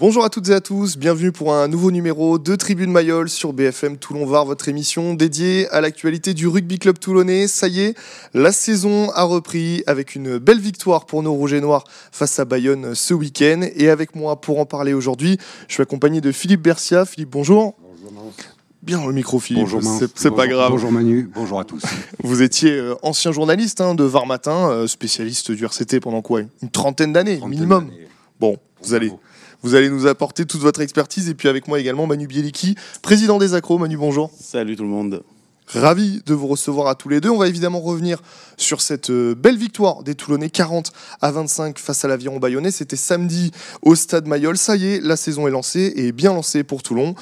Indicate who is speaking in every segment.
Speaker 1: Bonjour à toutes et à tous, bienvenue pour un nouveau numéro de Tribune Mayol sur BFM Toulon-Var, votre émission dédiée à l'actualité du rugby club toulonnais. Ça y est, la saison a repris avec une belle victoire pour nos rouges et noirs face à Bayonne ce week-end. Et avec moi pour en parler aujourd'hui, je suis accompagné de Philippe Bercia. Philippe, bonjour.
Speaker 2: Bonjour
Speaker 1: Bien le micro, Philippe.
Speaker 2: Bonjour,
Speaker 1: c'est pas grave.
Speaker 2: Bonjour Manu, bonjour à tous.
Speaker 1: Vous étiez euh, ancien journaliste hein, de Var Matin, euh, spécialiste du RCT pendant quoi? Une trentaine d'années minimum. Bon, vous allez, vous allez nous apporter toute votre expertise. Et puis avec moi également Manu Bieliki, président des Accros. Manu, bonjour.
Speaker 3: Salut tout le monde.
Speaker 1: Ravi de vous recevoir à tous les deux. On va évidemment revenir sur cette euh, belle victoire des Toulonnais 40 à 25 face à l'Aviron Bayonnais. C'était samedi au stade Mayol. Ça y est, la saison est lancée et bien lancée pour Toulon.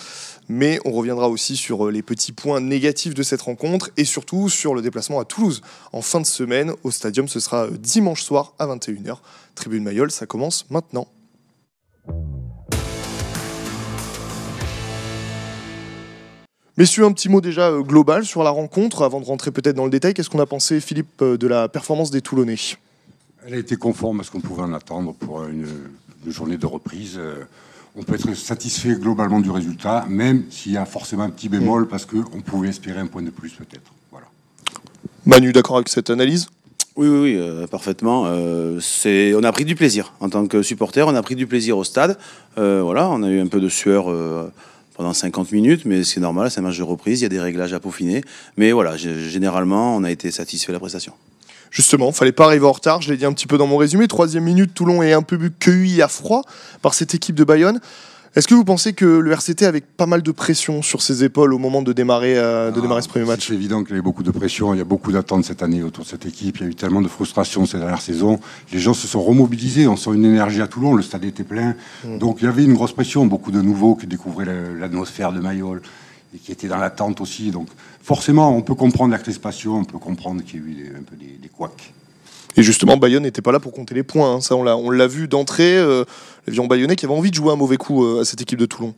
Speaker 1: Mais on reviendra aussi sur euh, les petits points négatifs de cette rencontre et surtout sur le déplacement à Toulouse en fin de semaine au stadium. Ce sera euh, dimanche soir à 21h. Tribune Mayol, ça commence maintenant. Messieurs, un petit mot déjà euh, global sur la rencontre, avant de rentrer peut-être dans le détail. Qu'est-ce qu'on a pensé, Philippe, euh, de la performance des Toulonnais?
Speaker 2: Elle a été conforme à ce qu'on pouvait en attendre pour une, journée de reprise. Euh, on peut être satisfait globalement du résultat, même s'il y a forcément un petit bémol, mm. parce qu'on pouvait espérer un point de plus peut-être. Voilà.
Speaker 1: Manu, d'accord avec cette analyse?
Speaker 3: Oui, oui, oui parfaitement. on a pris du plaisir en tant que supporter. On a pris du plaisir au stade. voilà, on a eu un peu de sueur pendant 50 minutes, mais c'est normal, c'est un match de reprise, il y a des réglages à peaufiner. Mais voilà, généralement, on a été satisfait de la prestation.
Speaker 1: Justement, fallait pas arriver en retard, je l'ai dit un petit peu dans mon résumé. Troisième minute, Toulon est un peu cueilli à froid par cette équipe de Bayonne. Est-ce que vous pensez que le RCT avait pas mal de pression sur ses épaules au moment de démarrer, euh, de démarrer ce premier match?
Speaker 2: C'est évident qu'il y avait beaucoup de pression. Il y a beaucoup d'attentes cette année autour de cette équipe. Il y a eu tellement de frustration ces dernières saisons. Les gens se sont remobilisés. On sent une énergie à Toulon. Le stade était plein. Mm. Donc il y avait une grosse pression. Beaucoup de nouveaux qui découvraient l'atmosphère de Mayol et qui étaient dans l'attente aussi. Donc forcément, on peut comprendre la crispation. On peut comprendre qu'il y a eu un peu des, des couacs.
Speaker 1: Et justement, Bayonne n'était pas là pour compter les points. Hein. Ça, on l'a vu d'entrée. Euh, L'avion bayonnais qui avait envie de jouer un mauvais coup euh, à cette équipe de Toulon.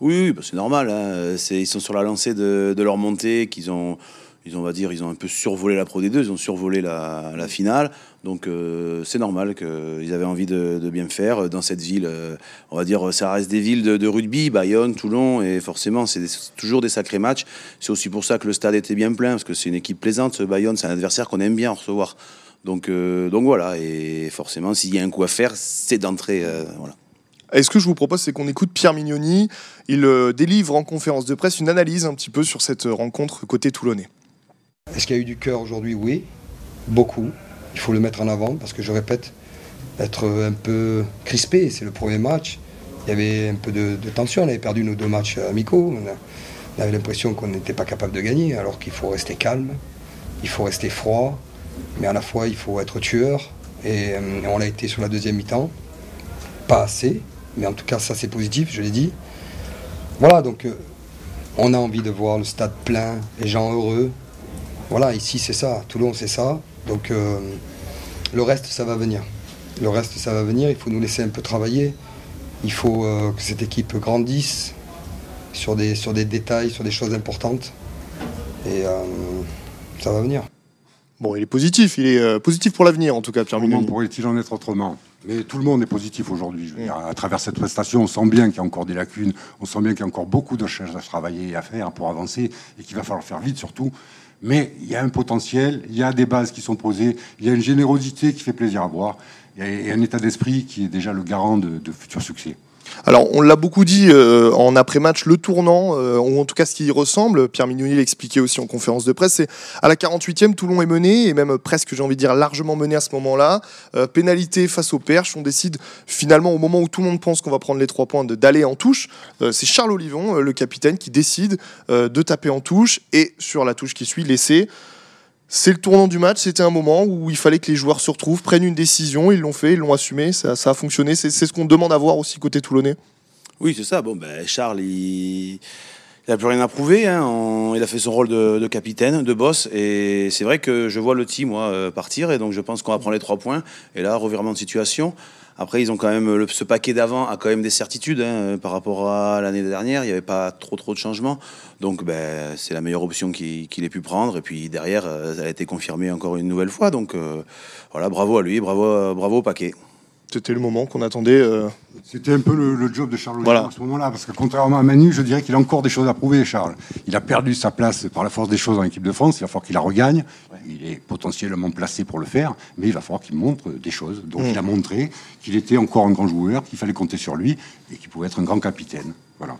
Speaker 3: Oui, bah, c'est normal. Hein. Ils sont sur la lancée de, leur montée, qu'ils ont, ils ont, on va dire, ils ont un peu survolé la Pro D2, ils ont survolé la, finale. Donc euh, c'est normal qu'ils avaient envie de, bien faire dans cette ville. on va dire, ça reste des villes de, rugby, Bayonne, Toulon, et forcément, c'est toujours des sacrés matchs. C'est aussi pour ça que le stade était bien plein, parce que c'est une équipe plaisante. Bayonne, c'est un adversaire qu'on aime bien recevoir. Donc, euh, donc voilà, et forcément, s'il y a un coup à faire, c'est d'entrer. Euh, voilà.
Speaker 1: est ce que je vous propose, c'est qu'on écoute Pierre Mignoni. Il euh, délivre en conférence de presse une analyse un petit peu sur cette rencontre côté toulonnais.
Speaker 4: Est-ce qu'il y a eu du cœur aujourd'hui? Oui, beaucoup. Il faut le mettre en avant parce que je répète, être un peu crispé, c'est le premier match. Il y avait un peu de, tension, on avait perdu nos deux matchs amicaux. on avait l'impression qu'on n'était pas capable de gagner, alors qu'il faut rester calme, il faut rester froid, mais à la fois il faut être tueur, et, euh, on l'a été sur la deuxième mi-temps. Pas assez, mais en tout cas ça c'est positif, je l'ai dit. Voilà, donc euh, on a envie de voir le stade plein, les gens heureux. Voilà, ici c'est ça, Toulon c'est ça. Donc euh, le reste ça va venir. Le reste ça va venir, il faut nous laisser un peu travailler. Il faut que cette équipe grandisse sur des, sur des détails, sur des choses importantes. Et ça va venir.
Speaker 1: Bon, il est positif, il est euh, positif pour l'avenir en tout cas, Pierre Comment
Speaker 2: pourrait-il en être autrement? Mais tout le monde est positif aujourd'hui. à travers cette prestation, on sent bien qu'il y a encore des lacunes, on sent bien qu'il y a encore beaucoup de choses à travailler et à faire pour avancer et qu'il va falloir faire vite surtout. Mais il y a un potentiel, il y a des bases qui sont posées, il y a une générosité qui fait plaisir à voir, et un état d'esprit qui est déjà le garant de futurs succès.
Speaker 1: Alors, on l'a beaucoup dit euh, en après-match, le tournant, euh, ou en tout cas ce qui y ressemble, Pierre Mignoni l'expliquait aussi en conférence de presse, c'est à la 48e, Toulon est mené, et même presque, j'ai envie de dire, largement mené à ce moment-là. Euh, pénalité face aux perches, on décide finalement, au moment où tout le monde pense qu'on va prendre les trois points, d'aller en touche. c'est Charles Olivon, le capitaine, qui décide de taper en touche, et sur la touche qui suit, laisser c'est le tournant du match. C'était un moment où il fallait que les joueurs se retrouvent, prennent une décision. Ils l'ont fait, ils l'ont assumé. Ça, a fonctionné. C'est ce qu'on demande à voir aussi côté toulonnais.
Speaker 3: Oui, c'est ça. Bon, ben, Charles, il n'a plus rien à prouver. Hein. il a fait son rôle de, capitaine, de boss. Et c'est vrai que je vois le team, euh, partir. Et donc, je pense qu'on va prendre les trois points. Et là, revirement de situation. Après, ils ont quand même ce paquet d'avant a quand même des certitudes hein, par rapport à l'année dernière. Il n'y avait pas trop trop de changements, donc ben, c'est la meilleure option qu'il ait pu prendre. Et puis derrière, euh, ça a été confirmé encore une nouvelle fois. Donc euh, voilà, bravo à lui, bravo bravo au paquet.
Speaker 1: C'était le moment qu'on attendait. euh,
Speaker 2: C'était un peu le, le job de Charles
Speaker 1: Voilà.
Speaker 2: À ce moment-là, parce que contrairement à Manu, je dirais qu'il a encore des choses à prouver, Charles. Il a perdu sa place par la force des choses en équipe de France, il va falloir qu'il la regagne. Il est potentiellement placé pour le faire, mais il va falloir qu'il montre des choses. Donc il a montré qu'il était encore un grand joueur, qu'il fallait compter sur lui et qu'il pouvait être un grand capitaine. Voilà.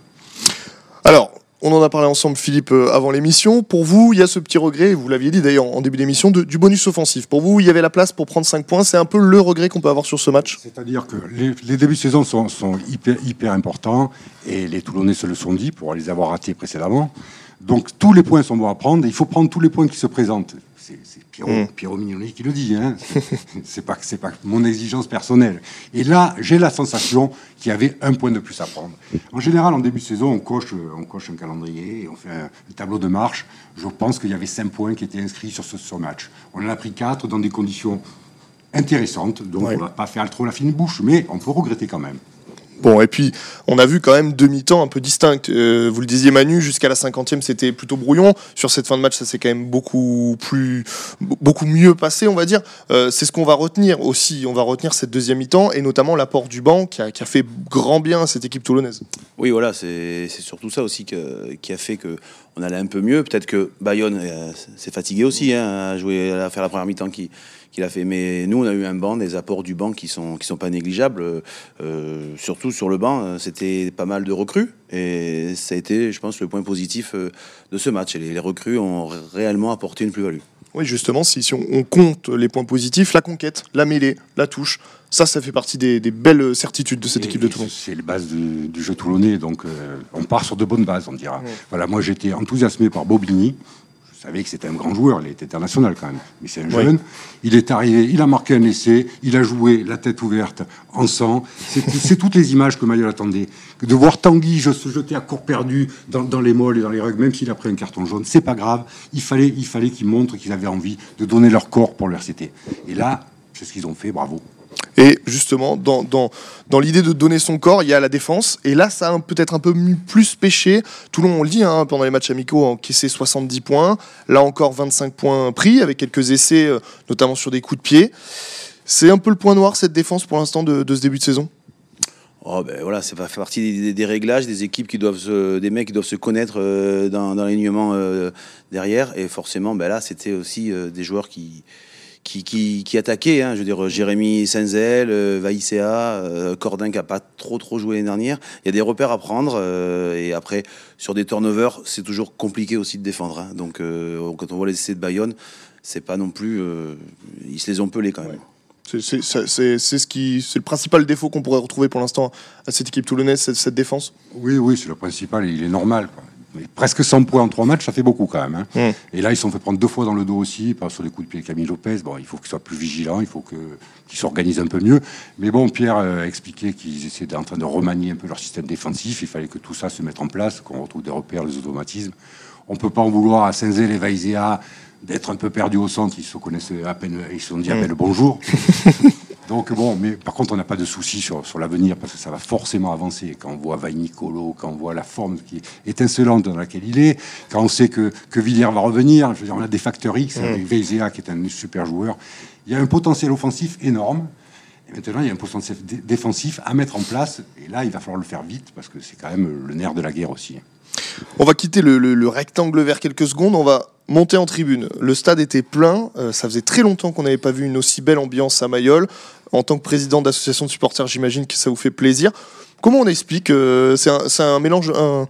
Speaker 1: On en a parlé ensemble, Philippe, euh, avant l'émission. Pour vous, il y a ce petit regret, vous l'aviez dit d'ailleurs en début d'émission, du bonus offensif. Pour vous, il y avait la place pour prendre 5 points. C'est un peu le regret qu'on peut avoir sur ce match?
Speaker 2: C'est-à-dire que les, débuts de saison sont, hyper, hyper importants et les Toulonnais se le sont dit pour les avoir ratés précédemment. Donc tous les points sont bons à prendre. Il faut prendre tous les points qui se présentent. C'est Pierrot,
Speaker 1: Mm.
Speaker 2: Pierrot Mignoni qui le dit. Hein. C'est pas c'est pas mon exigence personnelle. Et là, j'ai la sensation qu'il y avait un point de plus à prendre. En général, en début de saison, on coche, on coche un calendrier, on fait un, un tableau de marche. Je pense qu'il y avait cinq points qui étaient inscrits sur ce sur match. On en a pris quatre dans des conditions intéressantes. Donc
Speaker 1: Ouais.
Speaker 2: on va pas faire trop la fine bouche, mais on peut regretter quand même.
Speaker 1: Bon, et puis, on a vu quand même deux mi-temps un peu distincts. Euh, vous le disiez, Manu, jusqu'à la 50e, c'était plutôt brouillon. Sur cette fin de match, ça s'est quand même beaucoup plus, beaucoup mieux passé, on va dire. Euh, c'est ce qu'on va retenir aussi. On va retenir cette deuxième mi-temps, et notamment l'apport du banc qui a, qui a fait grand bien à cette équipe toulonnaise.
Speaker 3: Oui, voilà, c'est surtout ça aussi qui a fait que on allait un peu mieux. Peut-être que Bayonne euh, s'est fatigué aussi hein, à jouer, à faire la première mi-temps qu'il qu'il a fait. Mais nous, on a eu un banc, des apports du banc qui sont qui sont pas négligeables. Euh, surtout sur le banc, euh, c'était pas mal de recrues et ça a été, je pense, le point positif de ce match. Les, recrues ont réellement apporté une plus-value.
Speaker 1: Oui, justement, si, on compte les points positifs, la conquête, la mêlée, la touche, ça, ça fait partie des, des belles certitudes de cette
Speaker 2: Et-
Speaker 1: équipe de Toulon.
Speaker 2: C'est les bases du, du jeu toulonnais, donc euh, on part sur de bonnes bases, on dira.
Speaker 1: Ouais.
Speaker 2: Voilà, moi j'étais enthousiasmé par Bobigny. Je savais que c'était un grand joueur, il est international quand même, mais c'est un
Speaker 1: Ouais.
Speaker 2: jeune. Il est arrivé, il a marqué un essai, il a joué la tête ouverte en sang. C'est c'est toutes les images que Mayol attendait. De voir Tanguy je- se jeter à court perdu dans, dans les molles et dans les rugs, même s'il a pris un carton jaune, c'est pas grave. Il fallait, il fallait qu'ils montrent qu'ils avaient envie de donner leur corps pour le RCT. Et là, c'est ce qu'ils ont fait, bravo.
Speaker 1: Et justement, dans, dans, dans l'idée de donner son corps, il y a la défense. Et là, ça a peut-être un peu plus pêché. Toulon, on le dit, hein, pendant les matchs amicaux, a encaissé 70 points. Là encore, 25 points pris, avec quelques essais, euh, notamment sur des coups de pied. C'est un peu le point noir, cette défense, pour l'instant, de, ce début de saison?
Speaker 3: Oh ben voilà, ça fait partie des, réglages, des équipes qui doivent se, des mecs qui doivent se connaître euh, dans, l'alignement euh, derrière. Et forcément, ben là, c'était aussi des joueurs qui, qui, qui, qui attaquaient. hein. Je veux dire, Jérémy Senzel, euh, Vaïséa, euh, Cordin qui a pas trop trop joué l'année dernière. Il y a des repères à prendre. euh, et après, sur des turnovers, c'est toujours compliqué aussi de défendre. hein. Donc, euh, quand on voit les essais de Bayonne, c'est pas non plus. euh, ils se les ont pelés quand même.
Speaker 1: C'est- C'est c'est- c'est- c'est ce qui, c'est le principal défaut qu'on pourrait retrouver pour l'instant à cette équipe toulonnaise, cette, cette défense?
Speaker 2: Oui, oui, c'est le principal, et il est normal. quoi. Mais presque 100 points en trois matchs, ça fait beaucoup quand même. hein.
Speaker 1: Mm.
Speaker 2: Et là, ils se sont fait prendre deux fois dans le dos aussi, par sur les coups de pied de Camille Lopez. Bon, il faut qu'ils soient plus vigilants, il faut qu'ils s'organisent un peu mieux. Mais bon, Pierre euh, a expliqué qu'ils étaient en train de remanier un peu leur système défensif. Il fallait que tout ça se mette en place, qu'on retrouve des repères, des automatismes. On peut pas en vouloir à Saint-Zé, les Vaizea d'être un peu perdus au centre. Ils se connaissent à peine, ils se sont dit à
Speaker 1: Mm.
Speaker 2: peine bonjour. Donc bon, mais par contre, on n'a pas de souci sur, sur l'avenir parce que ça va forcément avancer. Quand on voit Vainicolo, quand on voit la forme qui est étincelante dans laquelle il est, quand on sait que, que Villiers va revenir, je veux dire, on a des facteurs X, avec Veizea qui est un super joueur. Il y a un potentiel offensif énorme. Et maintenant, il y a un dé- défensif à mettre en place. Et là, il va falloir le faire vite parce que c'est quand même le nerf de la guerre aussi.
Speaker 1: On va quitter le, le- le rectangle vert quelques secondes. On va monter en tribune. Le stade était plein. Euh, ça faisait très longtemps qu'on n'avait pas vu une aussi belle ambiance à Mayol. En tant que président d'association de supporters, j'imagine que ça vous fait plaisir. Comment on explique euh, C'est un, mélange, un-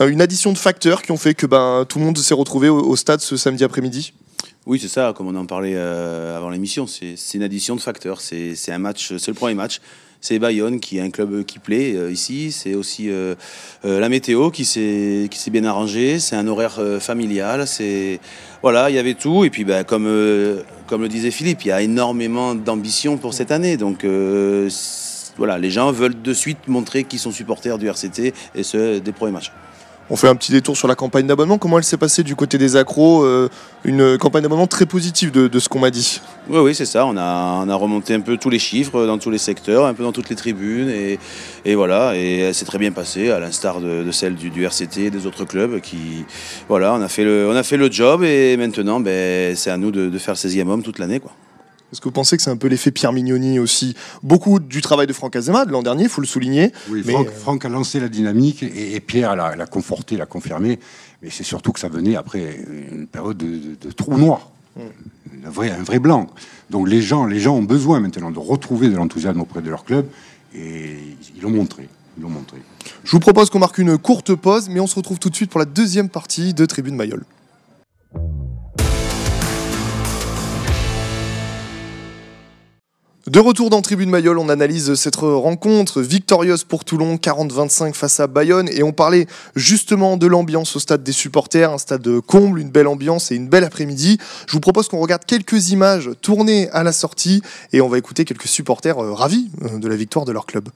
Speaker 1: un- une addition de facteurs qui ont fait que ben, tout le monde s'est retrouvé au stade ce samedi après-midi?
Speaker 3: Oui, c'est ça, comme on en parlait euh, avant l'émission. C'est une addition de facteurs. C'est un match, c'est le premier match. C'est Bayonne qui est un club qui plaît euh, ici. C'est aussi euh, euh, la météo qui s'est bien arrangée. C'est un horaire euh, familial. Voilà, il y avait tout. Et puis, ben, comme euh, le disait Philippe, il y a énormément d'ambition pour cette année. Donc euh, voilà, les gens veulent de suite montrer qu'ils sont supporters du RCT et ce des premiers matchs.
Speaker 1: On fait un petit détour sur la campagne d'abonnement. Comment elle s'est passée du côté des accros Euh, Une campagne d'abonnement très positive de, ce qu'on m'a dit.
Speaker 3: Oui, oui, c'est ça. On a, on a remonté un peu tous les chiffres dans tous les secteurs, un peu dans toutes les tribunes. Et, voilà, et elle s'est très bien passée, à l'instar de, celle du, RCT et des autres clubs. Qui, voilà, on a fait le, job et maintenant, ben, c'est à nous de, faire le 16e homme toute l'année.
Speaker 1: Est-ce que vous pensez que c'est un peu l'effet Pierre Mignoni aussi? Beaucoup du travail de Franck Azema de l'an dernier, il faut le souligner.
Speaker 2: Oui,
Speaker 1: mais,
Speaker 2: Franck,
Speaker 1: euh,
Speaker 2: Franck a lancé la dynamique et, et Pierre l'a l'a conforté, l'a confirmé. Mais c'est surtout que ça venait après une période de, de- de trou noir, un, vrai, un vrai blanc. Donc les gens, les gens ont besoin maintenant de retrouver de l'enthousiasme auprès de leur club et ils l'ont montré. Ils l'ont montré.
Speaker 1: Je vous propose qu'on marque une courte pause, mais on se retrouve tout de suite pour la deuxième partie de Tribune Mayol. De retour dans Tribune Mayol, on analyse cette rencontre victorieuse pour Toulon, 40-25 face à Bayonne, et on parlait justement de l'ambiance au stade des supporters, un stade comble, une belle ambiance et une belle après-midi. Je vous propose qu'on regarde quelques images tournées à la sortie, et on va écouter quelques supporters euh, ravis euh, de la victoire de leur club.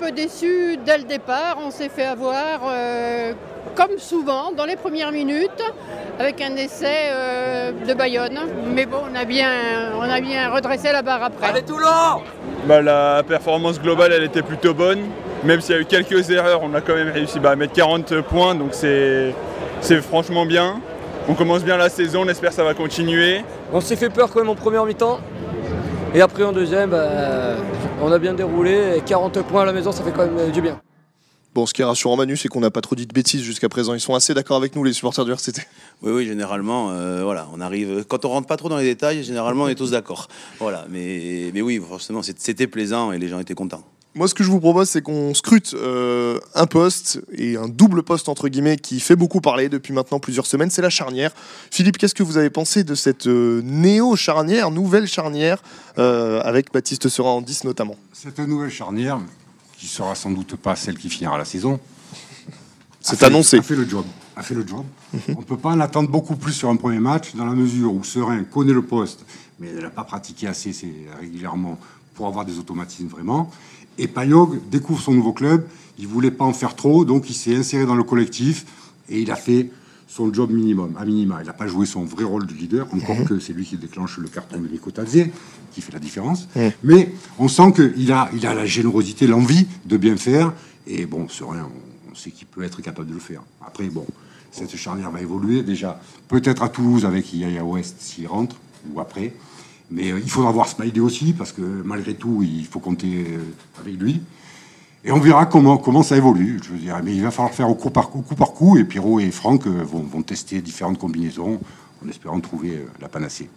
Speaker 5: Un peu déçu dès le départ, on s'est fait avoir euh, comme souvent dans les premières minutes avec un essai euh, de Bayonne. Mais bon, on a bien, on a bien redressé la barre après.
Speaker 6: Allez Toulon
Speaker 7: Bah, la performance globale, elle était plutôt bonne. Même s'il y a eu quelques erreurs, on a quand même réussi bah, à mettre 40 points, donc c'est c'est franchement bien. On commence bien la saison, on espère que ça va continuer.
Speaker 6: On s'est fait peur quand même en première mi-temps. Et après en deuxième, bah, on a bien déroulé. Et 40 points à la maison, ça fait quand même euh, du bien.
Speaker 1: Bon, ce qui est rassurant, Manu, c'est qu'on n'a pas trop dit de bêtises jusqu'à présent. Ils sont assez d'accord avec nous, les supporters du RCT.
Speaker 3: Oui, oui, généralement, euh, voilà, on arrive. Quand on rentre pas trop dans les détails, généralement, on est tous d'accord. Voilà, mais, mais oui, forcément, c'était plaisant et les gens étaient contents.
Speaker 1: Moi, ce que je vous propose, c'est qu'on scrute euh, un poste et un double poste, entre guillemets, qui fait beaucoup parler depuis maintenant plusieurs semaines. C'est la charnière. Philippe, qu'est-ce que vous avez pensé de cette euh, néo-charnière, nouvelle charnière, euh, avec Baptiste Serin en 10 notamment?
Speaker 2: Cette nouvelle charnière, qui sera sans doute pas celle qui finira la saison,
Speaker 1: C'est annoncé.
Speaker 2: A fait le job. A fait le job. On ne peut pas en attendre beaucoup plus sur un premier match, dans la mesure où Serein connaît le poste, mais elle n'a pas pratiqué assez régulièrement pour avoir des automatismes vraiment. Et Payog découvre son nouveau club. Il voulait pas en faire trop, donc il s'est inséré dans le collectif et il a fait son job minimum, à minima. Il n'a pas joué son vrai rôle de leader, encore que c'est lui qui déclenche le carton de Nico qui fait la différence. Mais on sent qu'il a, il a la générosité, l'envie de bien faire. Et bon, Serein, on, on sait qu'il peut être capable de le faire. Après, bon, cette charnière va évoluer déjà, peut-être à Toulouse avec Yaya West s'il rentre, ou après. Mais euh, il faudra voir Smiley aussi, parce que malgré tout, il faut compter euh, avec lui. Et on verra comment, comment ça évolue. Je veux dire, mais il va falloir faire au coup par coup, coup par coup, et Pierrot et Franck euh, vont, vont tester différentes combinaisons en espérant trouver la panacée.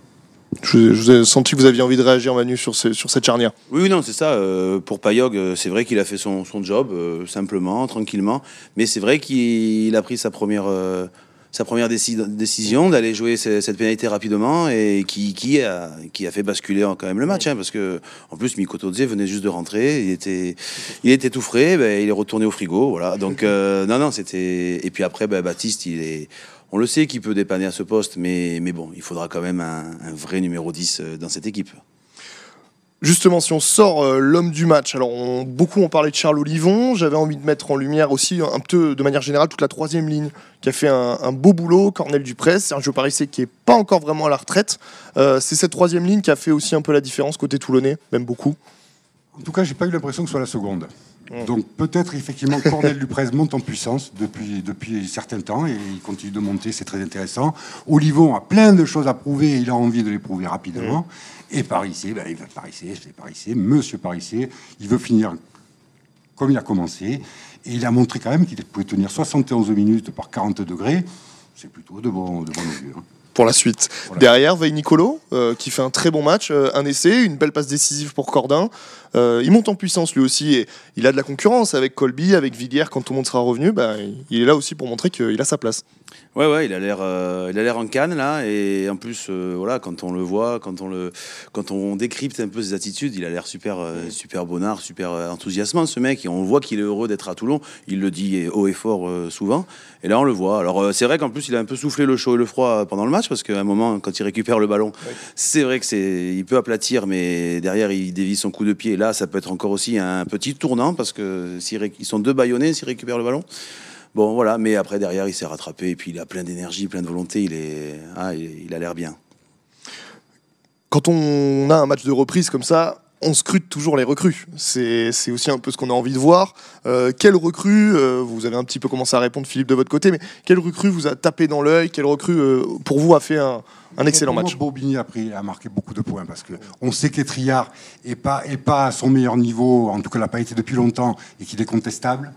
Speaker 1: Je, je vous ai senti que vous aviez envie de réagir, Manu, sur, ce- sur cette charnière.
Speaker 3: Oui, non, c'est ça. euh, pour Payog, c'est vrai qu'il a fait son, son job euh, simplement, tranquillement. Mais c'est vrai qu'il a pris sa première, euh, sa première déci- décision d'aller jouer ce- cette pénalité rapidement et qui, qui, a, qui a fait basculer quand même le match. hein, parce que, en plus, Mikoto Tse venait juste de rentrer. Il était, il était tout frais. ben, il est retourné au frigo. Voilà. Donc, euh, non, non, c'était. Et puis après, ben, Baptiste, il est. On le sait qu'il peut dépanner à ce poste, mais, mais bon, il faudra quand même un, un vrai numéro 10 euh, dans cette équipe.
Speaker 1: Justement, si on sort euh, l'homme du match, alors on- beaucoup ont parlé de Charles Olivon, j'avais envie de mettre en lumière aussi un peu de manière générale toute la troisième ligne qui a fait un, un beau boulot, Cornel Duprez, Sergio Parissé qui est pas encore vraiment à la retraite. Euh, c'est cette troisième ligne qui a fait aussi un peu la différence côté toulonnais, même beaucoup.
Speaker 2: En tout cas, j'ai pas eu l'impression que ce soit la seconde. Donc peut-être effectivement Cornel Duprez monte en puissance depuis, depuis certain temps et il continue de monter, c'est très intéressant. Olivon a plein de choses à prouver et il a envie de les prouver rapidement. Et Parissé, ben, il va Parissé, c'est Parissé, Monsieur Parissé, il veut finir comme il a commencé. Et il a montré quand même qu'il pouvait tenir 71 minutes par 40 degrés. C'est plutôt de bon, de bon augure.
Speaker 1: Pour la suite.
Speaker 2: Voilà.
Speaker 1: Derrière, Veil Nicolo, euh, qui fait un très bon match, euh, un essai, une belle passe décisive pour Cordin. Euh, il monte en puissance lui aussi et il a de la concurrence avec Colby, avec Villiers. Quand tout le monde sera revenu, bah, il est là aussi pour montrer qu'il a sa place.
Speaker 3: Ouais, ouais, il a l'air, euh, il a l'air en canne là, et en plus, voilà, quand on le voit, quand on le, quand on décrypte un peu ses attitudes, il a l'air super, super bonnard, super enthousiasmant ce mec, et on voit qu'il est heureux d'être à Toulon. Il le dit haut et fort souvent, et là on le voit. Alors c'est vrai qu'en plus il a un peu soufflé le chaud et le froid pendant le match, parce qu'à un moment, quand il récupère le ballon, c'est vrai que c'est, il peut aplatir, mais derrière il dévie son coup de pied. Là, ça peut être encore aussi un petit tournant, parce que s'il ré- ils sont deux baïonnés s'il récupère le ballon. Bon, voilà, mais après, derrière, il s'est rattrapé, et puis il a plein d'énergie, plein de volonté, il, est... ah, il, il a l'air bien.
Speaker 1: Quand on a un match de reprise comme ça, on scrute toujours les recrues. C'est aussi un peu ce qu'on a envie de voir. Euh, quelle recrue, euh, vous avez un petit peu commencé à répondre Philippe de votre côté, mais quelle recrue vous a tapé dans l'œil? Quelle recrue euh, pour vous a fait un, un excellent match?
Speaker 2: Bobigny a, pris, a marqué beaucoup de points parce que on sait qu'Etriard est pas, est pas à son meilleur niveau, en tout cas, il n'a pas été depuis longtemps et qu'il est contestable.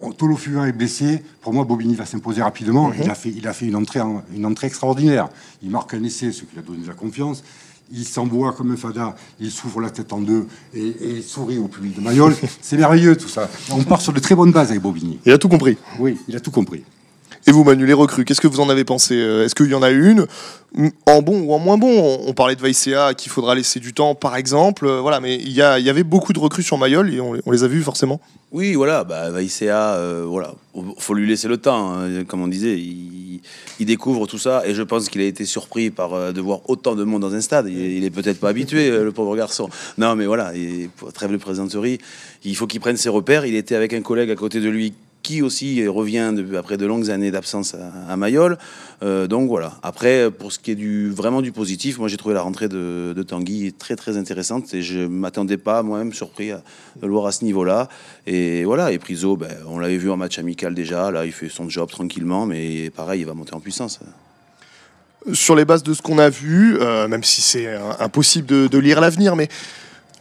Speaker 2: On- Tolo Fugain est blessé. Pour moi, Bobigny va s'imposer rapidement. il, a fait, il a fait une entrée, en- une entrée extraordinaire. Il marque un essai, ce qui lui a donné de la confiance. Il s'envoie comme un fada, il s'ouvre la tête en deux et, et il sourit au public de Mayol. C'est merveilleux tout ça. On part sur de très bonnes bases avec Bobigny.
Speaker 1: Il a tout compris.
Speaker 2: Oui, il a tout compris.
Speaker 1: Et vous, Manu, les recrues, qu'est-ce que vous en avez pensé Euh, Est-ce qu'il y en a une en bon ou en moins bon? On parlait de Vaicea qu'il faudra laisser du temps, par exemple. Euh, Voilà, mais il y, avait beaucoup de recrues sur Mayol et on, les- a vus forcément.
Speaker 3: Oui, voilà, bah, Vaicea, euh, voilà, faut lui laisser le temps. hein. Comme on disait, il, découvre tout ça et je pense qu'il a été surpris par euh, de voir autant de monde dans un stade. Il, il est peut-être pas habitué, le pauvre garçon. Non, mais voilà, et trêve de plaisanterie, il faut qu'il prenne ses repères. Il était avec un collègue à côté de lui qui aussi revient après de longues années d'absence à, Mayol. Euh, donc voilà. Après, pour ce qui est du vraiment du positif, moi j'ai trouvé la rentrée de, Tanguy très très intéressante et je m'attendais pas moi-même surpris à, le voir à ce niveau-là. Et voilà. Et Priso, ben, on l'avait vu en match amical déjà. Là, il fait son job tranquillement, mais pareil, il va monter en puissance.
Speaker 1: Sur les bases de ce qu'on a vu, euh, même si c'est impossible de, de lire l'avenir, mais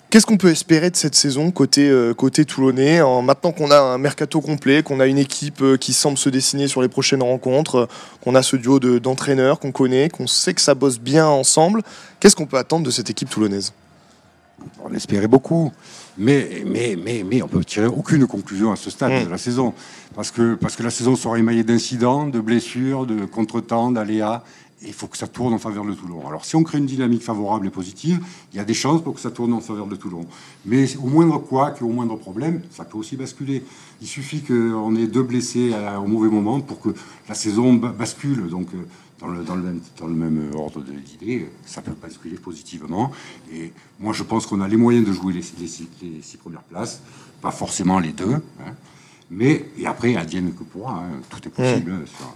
Speaker 1: qu'est-ce qu'on peut espérer de cette saison côté, euh, côté toulonnais en, Maintenant qu'on a un mercato complet, qu'on a une équipe euh, qui semble se dessiner sur les prochaines rencontres, euh, qu'on a ce duo de- d'entraîneurs qu'on connaît, qu'on sait que ça bosse bien ensemble, qu'est-ce qu'on peut attendre de cette équipe toulonnaise?
Speaker 2: On espérait beaucoup. Mais, mais, mais, mais on peut tirer aucune conclusion à ce stade
Speaker 1: Mm.
Speaker 2: de la saison. Parce que, parce que la saison sera émaillée d'incidents, de blessures, de contretemps, d'aléas. Il faut que ça tourne en faveur de Toulon. Alors, si on crée une dynamique favorable et positive, il y a des chances pour que ça tourne en faveur de Toulon. Mais au moindre quoi, au moindre problème, ça peut aussi basculer. Il suffit qu'on ait deux blessés à- au mauvais moment pour que la saison ba- bascule. Donc, euh, dans le, dans le même, dans le même ordre de- d'idée, ça peut basculer positivement. Et moi, je pense qu'on a les moyens de jouer les, les six, les six premières places, pas forcément les deux. hein. Mais, et après, advienne que pourra, hein, tout est possible. sur-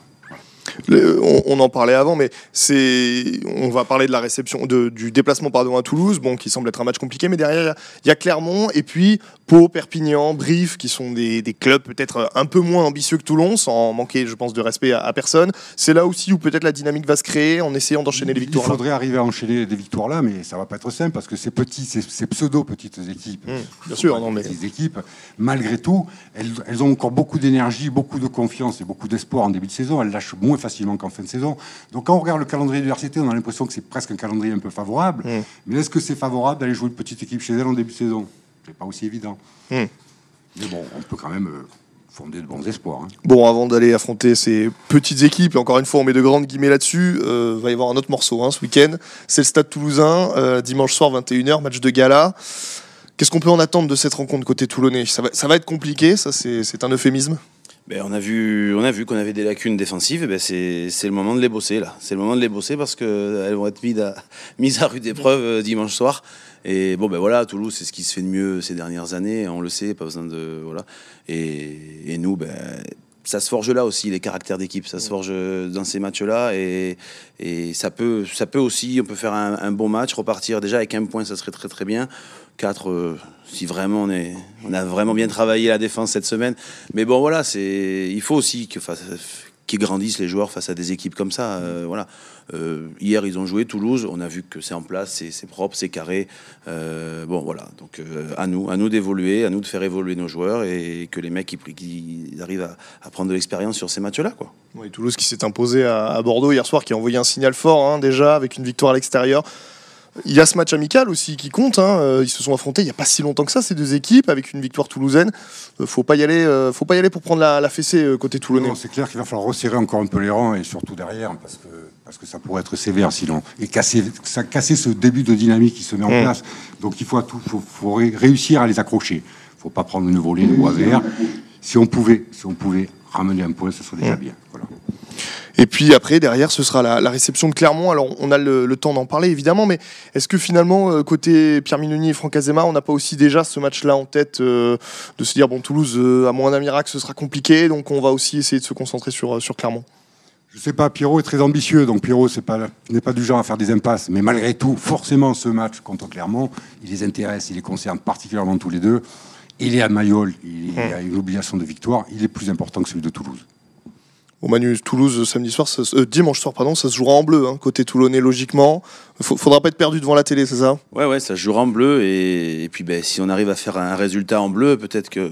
Speaker 1: Le- on, on en parlait avant, mais c'est, on va parler de la réception, de- du déplacement pardon à Toulouse, bon, qui semble être un match compliqué, mais derrière il y a- il Clermont et puis Pau, Perpignan, Brive, qui sont des, des clubs peut-être un peu moins ambitieux que Toulon, sans manquer, je pense, de respect à, à personne. C'est là aussi où peut-être la dynamique va se créer en essayant d'enchaîner les
Speaker 2: Il
Speaker 1: victoires. là.
Speaker 2: faudrait arriver à enchaîner des victoires là, mais ça va pas être simple parce que ces petits, ces, ces pseudo-petites équipes,
Speaker 1: Mmh, bien sûr, non, mais-
Speaker 2: petites équipes, malgré tout, elles, elles ont encore beaucoup d'énergie, beaucoup de confiance et beaucoup d'espoir en début de saison. Elles lâchent moins facilement qu'en fin de saison. Donc quand on regarde le calendrier du RCT, on a l'impression que c'est presque un calendrier un peu favorable.
Speaker 1: Mmh.
Speaker 2: Mais est-ce que c'est favorable d'aller jouer une petite équipe chez elle en début de saison? C'est pas aussi évident.
Speaker 1: Mmh.
Speaker 2: Mais bon, on peut quand même euh, fonder de bons espoirs. hein.
Speaker 1: Bon, avant d'aller affronter ces petites équipes, et encore une fois, on met de grandes guillemets là-dessus, euh, va y avoir un autre morceau hein, ce week-end. C'est le Stade Toulousain, euh, dimanche soir 21h, match de gala. Qu'est-ce qu'on peut en attendre de cette rencontre côté toulonnais? Ça va, ça va être compliqué, ça c'est un euphémisme?
Speaker 3: Ben, on a vu, on a vu qu'on avait des lacunes défensives. Et ben, c'est, c'est le moment de les bosser là. C'est le moment de les bosser parce que elles vont être mises à, mises à rude épreuve euh, dimanche soir. Et bon ben voilà, Toulouse, c'est ce qui se fait de mieux ces dernières années. On le sait, pas besoin de voilà. Et, et nous, ben ça se forge là aussi les caractères d'équipe. Ça se forge euh, dans ces matchs-là et, et ça peut, ça peut aussi, on peut faire un, un bon match, repartir déjà avec un point, ça serait très très bien. Quatre, euh, si vraiment on a vraiment bien travaillé la défense cette semaine. Mais bon voilà, il faut aussi qu'ils grandissent les joueurs face à des équipes comme ça. euh. Euh, hier ils ont joué Toulouse, on a vu que c'est en place, c'est, propre, c'est carré. Bon voilà, donc à nous, à nous d'évoluer, à nous de faire évoluer nos joueurs et que les mecs ils, arrivent à, prendre de l'expérience sur ces matchs-là quoi.
Speaker 1: Toulouse qui s'est imposé à, à Bordeaux hier soir, qui a envoyé un signal fort hein, déjà avec une victoire à l'extérieur. Il y a ce match amical aussi qui compte. hein, euh, Ils se sont affrontés il n'y a pas si longtemps que ça, ces deux équipes, avec une victoire toulousaine. Euh, faut pas y aller, euh, faut pas y aller pour prendre la, la fessée euh, côté toulonnais.
Speaker 2: Non, c'est clair qu'il va falloir resserrer encore un peu les rangs et surtout derrière parce que, parce que ça pourrait être sévère sinon. Et casser, ça, casser ce début de dynamique qui se met en
Speaker 1: Mm.
Speaker 2: place. Donc il faut, à tout, faut, faut ré- réussir à les accrocher. Il ne faut pas prendre une volée de bois vert. Si on pouvait, si on pouvait ramener un point, ce serait déjà
Speaker 1: Mm.
Speaker 2: bien.
Speaker 1: Et puis après, derrière, ce sera la, la réception de Clermont. Alors, on a le, le temps d'en parler, évidemment, mais est-ce que finalement, euh, côté Pierre Mignoni et Franck Azema, on n'a pas aussi déjà ce match-là en tête euh, de se dire, bon, Toulouse, euh, à moins d'un miracle, ce sera compliqué, donc on va aussi essayer de se concentrer sur, euh, sur Clermont
Speaker 2: Je sais pas, Pierrot est très ambitieux, donc Pierrot pas, n'est pas du genre à faire des impasses. Mais malgré tout, forcément, ce match contre Clermont, il les intéresse, il les concerne particulièrement tous les deux. Il est à Mayol, il a une obligation de victoire, il est plus important que celui de Toulouse.
Speaker 1: Au Manu, Toulouse, samedi soir, ça, euh, dimanche soir, pardon, ça se jouera en bleu, hein, côté toulonnais, logiquement. F faudra pas être perdu devant la télé, c'est ça?
Speaker 3: Ouais, ouais, ça se jouera en bleu. Et, et puis, ben, si on arrive à faire un résultat en bleu, peut-être que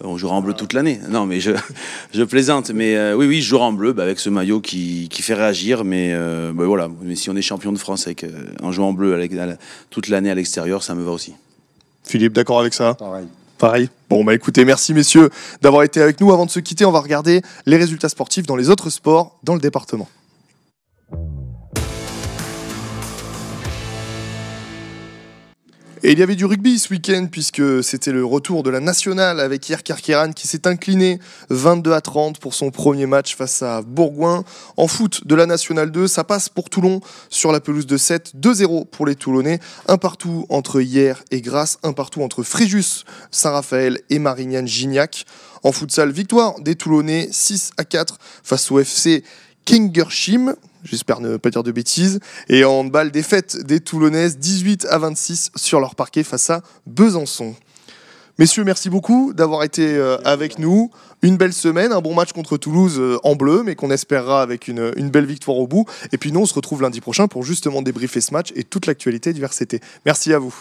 Speaker 3: on jouera en bleu toute l'année. Non, mais je, je plaisante. Mais euh, oui, oui, je jouerai en bleu bah, avec ce maillot qui, qui fait réagir. Mais euh, bah, voilà, mais si on est champion de France avec, euh, en jouant en bleu toute l'année à l'extérieur, ça me va aussi.
Speaker 1: Philippe, d'accord avec ça?
Speaker 2: Pareil.
Speaker 1: Pareil. Bon, bah écoutez, merci messieurs d'avoir été avec nous. Avant de se quitter, on va regarder les résultats sportifs dans les autres sports dans le département. Et il y avait du rugby ce week-end puisque c'était le retour de la nationale avec Hier Kerkeran qui s'est incliné 22 à 30 pour son premier match face à Bourgoin. En foot de la nationale 2, ça passe pour Toulon sur la pelouse de 7, 2-0 pour les Toulonnais, un partout entre Hier et Grasse, un partout entre Fréjus, Saint-Raphaël et Marignane Gignac. En futsal, victoire des Toulonnais 6 à 4 face au FC Kingershim. J'espère ne pas dire de bêtises. Et en handball, défaite des Toulonnaises 18 à 26 sur leur parquet face à Besançon. Messieurs, merci beaucoup d'avoir été euh, avec nous. Une belle semaine, un bon match contre Toulouse euh, en bleu, mais qu'on espérera avec une, une belle victoire au bout. Et puis nous, on se retrouve lundi prochain pour justement débriefer ce match et toute l'actualité du VRCT. Merci à vous.